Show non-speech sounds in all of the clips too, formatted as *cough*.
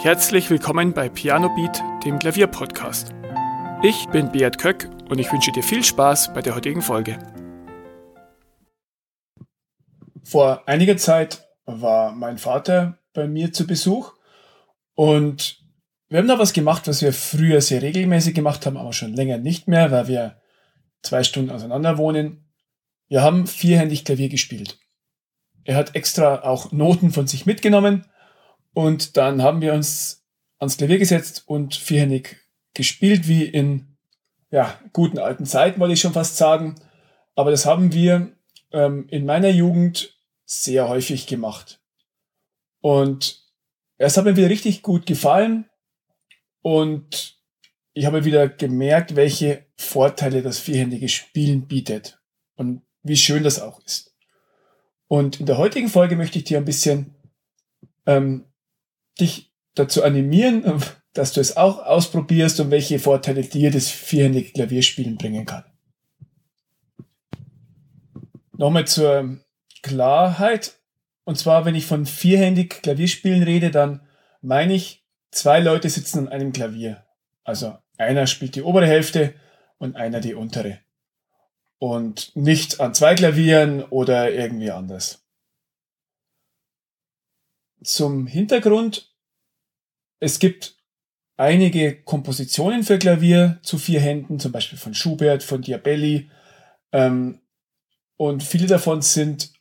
Herzlich willkommen bei Piano Beat, dem Klavierpodcast. Ich bin Beat Köck und ich wünsche dir viel Spaß bei der heutigen Folge. Vor einiger Zeit war mein Vater bei mir zu Besuch und wir haben da was gemacht, was wir früher sehr regelmäßig gemacht haben, aber schon länger nicht mehr, weil wir zwei Stunden auseinander wohnen. Wir haben vierhändig Klavier gespielt. Er hat extra auch Noten von sich mitgenommen und dann haben wir uns ans Klavier gesetzt und vierhändig gespielt, wie in ja, guten alten Zeiten, wollte ich schon fast sagen. Aber das haben wir ähm, in meiner Jugend sehr häufig gemacht. Und es hat mir wieder richtig gut gefallen. Und ich habe wieder gemerkt, welche Vorteile das vierhändige Spielen bietet. Und wie schön das auch ist. Und in der heutigen Folge möchte ich dir ein bisschen ähm, dich dazu animieren, *laughs* dass du es auch ausprobierst und welche Vorteile dir das vierhändige Klavierspielen bringen kann. Nochmal zur Klarheit. Und zwar, wenn ich von vierhändig Klavierspielen rede, dann meine ich, zwei Leute sitzen an einem Klavier. Also einer spielt die obere Hälfte und einer die untere. Und nicht an zwei Klavieren oder irgendwie anders. Zum Hintergrund. Es gibt einige Kompositionen für Klavier zu vier Händen, zum Beispiel von Schubert, von Diabelli. Ähm, und viele davon sind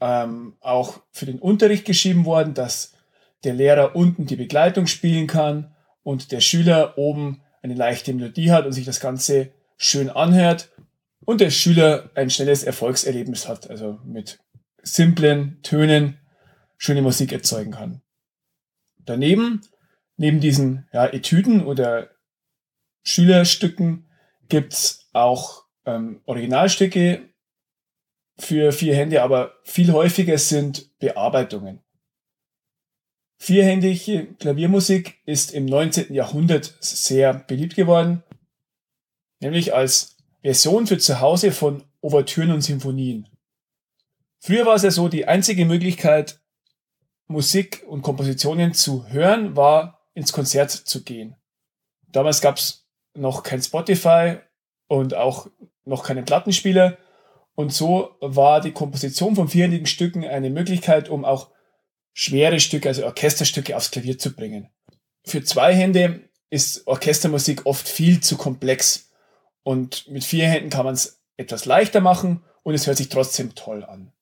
ähm, auch für den Unterricht geschrieben worden, dass der Lehrer unten die Begleitung spielen kann und der Schüler oben eine leichte Melodie hat und sich das Ganze schön anhört und der Schüler ein schnelles Erfolgserlebnis hat, also mit simplen Tönen schöne Musik erzeugen kann. Daneben, neben diesen ja, Etüden oder Schülerstücken, gibt's auch ähm, Originalstücke für vier Hände, aber viel häufiger sind Bearbeitungen. Vierhändige Klaviermusik ist im 19. Jahrhundert sehr beliebt geworden, nämlich als Version für zu Hause von Ouvertüren und Symphonien. Früher war es ja so, die einzige Möglichkeit, Musik und Kompositionen zu hören, war ins Konzert zu gehen. Damals gab es noch kein Spotify und auch noch keinen Plattenspieler. Und so war die Komposition von vierhändigen Stücken eine Möglichkeit, um auch schwere Stücke, also Orchesterstücke aufs Klavier zu bringen. Für zwei Hände ist Orchestermusik oft viel zu komplex. Und mit vier Händen kann man es etwas leichter machen und es hört sich trotzdem toll an.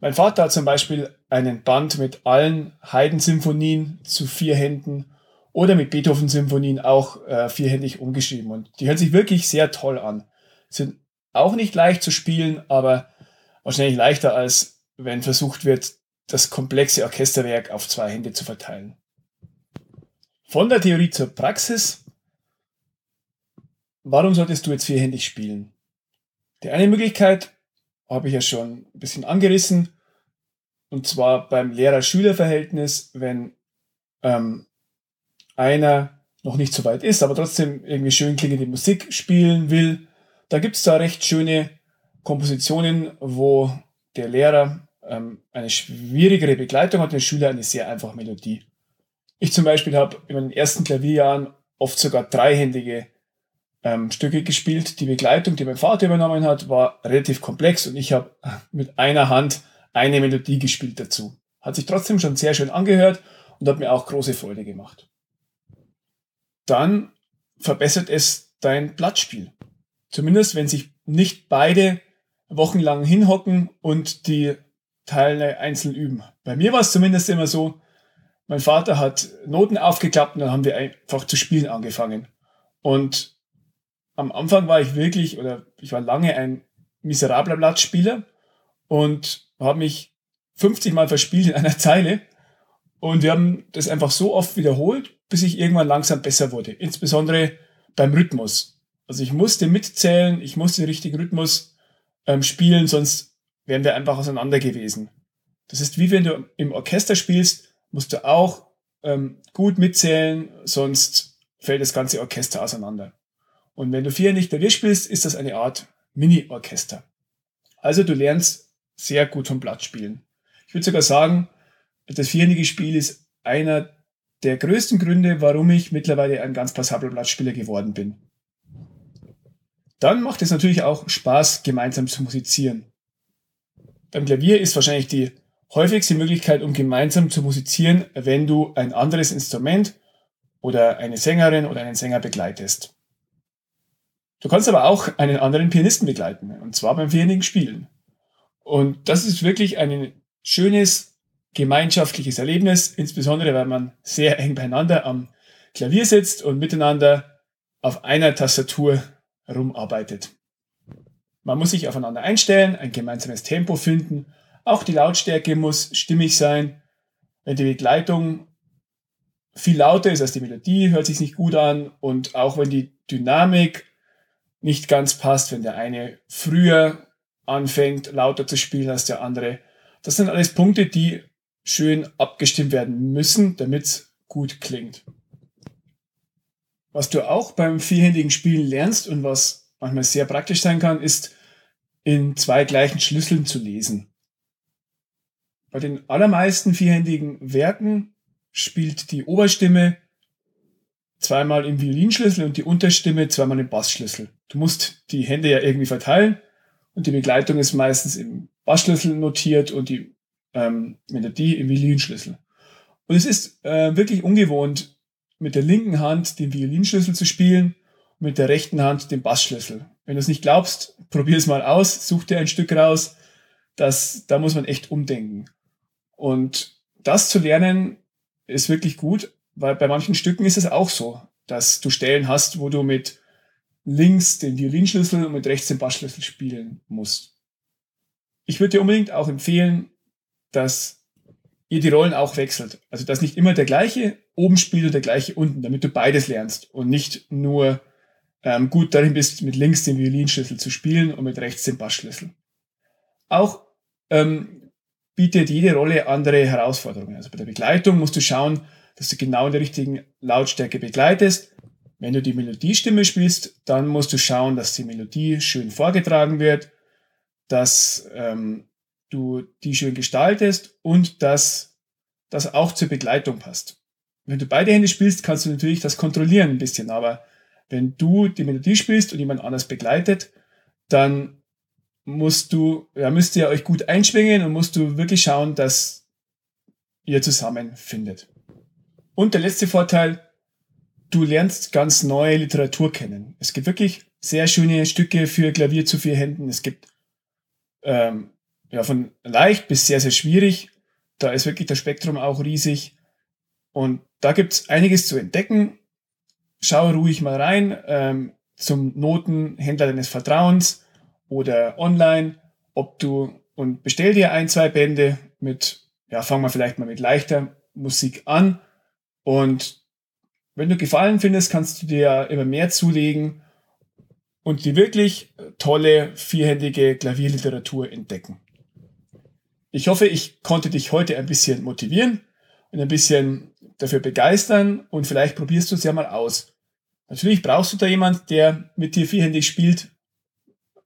Mein Vater hat zum Beispiel einen Band mit allen Haydn-Symphonien zu vier Händen oder mit Beethoven-Symphonien auch äh, vierhändig umgeschrieben. Und die hören sich wirklich sehr toll an. Sind auch nicht leicht zu spielen, aber wahrscheinlich leichter als wenn versucht wird, das komplexe Orchesterwerk auf zwei Hände zu verteilen. Von der Theorie zur Praxis. Warum solltest du jetzt vierhändig spielen? Die eine Möglichkeit habe ich ja schon ein bisschen angerissen. Und zwar beim Lehrer-Schüler-Verhältnis, wenn ähm, einer noch nicht so weit ist, aber trotzdem irgendwie schön klingende Musik spielen will, da gibt es da recht schöne Kompositionen, wo der Lehrer ähm, eine schwierigere Begleitung hat und der Schüler eine sehr einfache Melodie. Ich zum Beispiel habe in meinen ersten Klavierjahren oft sogar dreihändige ähm, Stücke gespielt. Die Begleitung, die mein Vater übernommen hat, war relativ komplex und ich habe mit einer Hand eine Melodie gespielt dazu. Hat sich trotzdem schon sehr schön angehört und hat mir auch große Freude gemacht. Dann verbessert es dein Blattspiel. Zumindest wenn sich nicht beide wochenlang hinhocken und die Teile einzeln üben. Bei mir war es zumindest immer so, mein Vater hat Noten aufgeklappt und dann haben wir einfach zu spielen angefangen. Und am Anfang war ich wirklich, oder ich war lange ein miserabler Blattspieler und habe mich 50 Mal verspielt in einer Zeile. Und wir haben das einfach so oft wiederholt, bis ich irgendwann langsam besser wurde. Insbesondere beim Rhythmus. Also ich musste mitzählen, ich musste den richtigen Rhythmus ähm, spielen, sonst wären wir einfach auseinander gewesen. Das ist wie wenn du im Orchester spielst, musst du auch ähm, gut mitzählen, sonst fällt das ganze Orchester auseinander. Und wenn du vierhändig Klavier spielst, ist das eine Art Mini-Orchester. Also du lernst sehr gut vom Blatt spielen. Ich würde sogar sagen, das vierhändige Spiel ist einer der größten Gründe, warum ich mittlerweile ein ganz passabler Blattspieler geworden bin. Dann macht es natürlich auch Spaß, gemeinsam zu musizieren. Beim Klavier ist wahrscheinlich die häufigste Möglichkeit, um gemeinsam zu musizieren, wenn du ein anderes Instrument oder eine Sängerin oder einen Sänger begleitest. Du kannst aber auch einen anderen Pianisten begleiten, und zwar beim vierhändigen Spielen. Und das ist wirklich ein schönes gemeinschaftliches Erlebnis, insbesondere weil man sehr eng beieinander am Klavier sitzt und miteinander auf einer Tastatur rumarbeitet. Man muss sich aufeinander einstellen, ein gemeinsames Tempo finden, auch die Lautstärke muss stimmig sein. Wenn die Begleitung viel lauter ist als die Melodie, hört sich nicht gut an und auch wenn die Dynamik nicht ganz passt, wenn der eine früher anfängt, lauter zu spielen als der andere. Das sind alles Punkte, die schön abgestimmt werden müssen, damit es gut klingt. Was du auch beim vierhändigen Spielen lernst und was manchmal sehr praktisch sein kann, ist in zwei gleichen Schlüsseln zu lesen. Bei den allermeisten vierhändigen Werken spielt die Oberstimme zweimal im Violinschlüssel und die Unterstimme zweimal im Bassschlüssel. Du musst die Hände ja irgendwie verteilen und die Begleitung ist meistens im Bassschlüssel notiert und die ähm, Melodie im Violinschlüssel. Und es ist äh, wirklich ungewohnt, mit der linken Hand den Violinschlüssel zu spielen und mit der rechten Hand den Bassschlüssel. Wenn du es nicht glaubst, probier es mal aus, such dir ein Stück raus. Das, da muss man echt umdenken. Und das zu lernen ist wirklich gut, weil bei manchen Stücken ist es auch so, dass du Stellen hast, wo du mit links den Violinschlüssel und mit rechts den Bassschlüssel spielen musst. Ich würde dir unbedingt auch empfehlen, dass ihr die Rollen auch wechselt. Also dass nicht immer der gleiche oben spielt und der gleiche unten, damit du beides lernst und nicht nur ähm, gut darin bist, mit links den Violinschlüssel zu spielen und mit rechts den Bassschlüssel. Auch ähm, bietet jede Rolle andere Herausforderungen. Also bei der Begleitung musst du schauen, dass du genau in der richtigen Lautstärke begleitest. Wenn du die Melodiestimme spielst, dann musst du schauen, dass die Melodie schön vorgetragen wird, dass ähm, du die schön gestaltest und dass das auch zur Begleitung passt. Wenn du beide Hände spielst, kannst du natürlich das kontrollieren ein bisschen, aber wenn du die Melodie spielst und jemand anders begleitet, dann musst du, ja, müsst ihr euch gut einschwingen und musst du wirklich schauen, dass ihr zusammenfindet. Und der letzte Vorteil, du lernst ganz neue Literatur kennen. Es gibt wirklich sehr schöne Stücke für Klavier zu vier Händen. Es gibt ähm, ja, von leicht bis sehr, sehr schwierig. Da ist wirklich das Spektrum auch riesig. Und da gibt's einiges zu entdecken. Schau ruhig mal rein ähm, zum Notenhändler deines Vertrauens oder online, ob du und bestell dir ein, zwei Bände mit, ja, fangen wir vielleicht mal mit leichter Musik an und wenn du Gefallen findest, kannst du dir immer mehr zulegen und die wirklich tolle vierhändige Klavierliteratur entdecken. Ich hoffe, ich konnte dich heute ein bisschen motivieren und ein bisschen dafür begeistern und vielleicht probierst du es ja mal aus. Natürlich brauchst du da jemand, der mit dir vierhändig spielt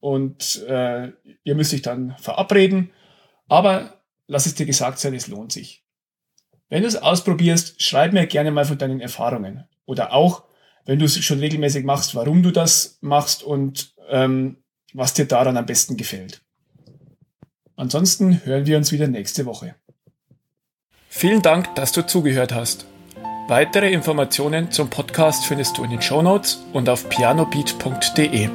und äh, ihr müsst euch dann verabreden, aber lass es dir gesagt sein, es lohnt sich. Wenn du es ausprobierst, schreib mir gerne mal von deinen Erfahrungen. Oder auch, wenn du es schon regelmäßig machst, warum du das machst und ähm, was dir daran am besten gefällt. Ansonsten hören wir uns wieder nächste Woche. Vielen Dank, dass du zugehört hast. Weitere Informationen zum Podcast findest du in den Show Notes und auf pianobeat.de.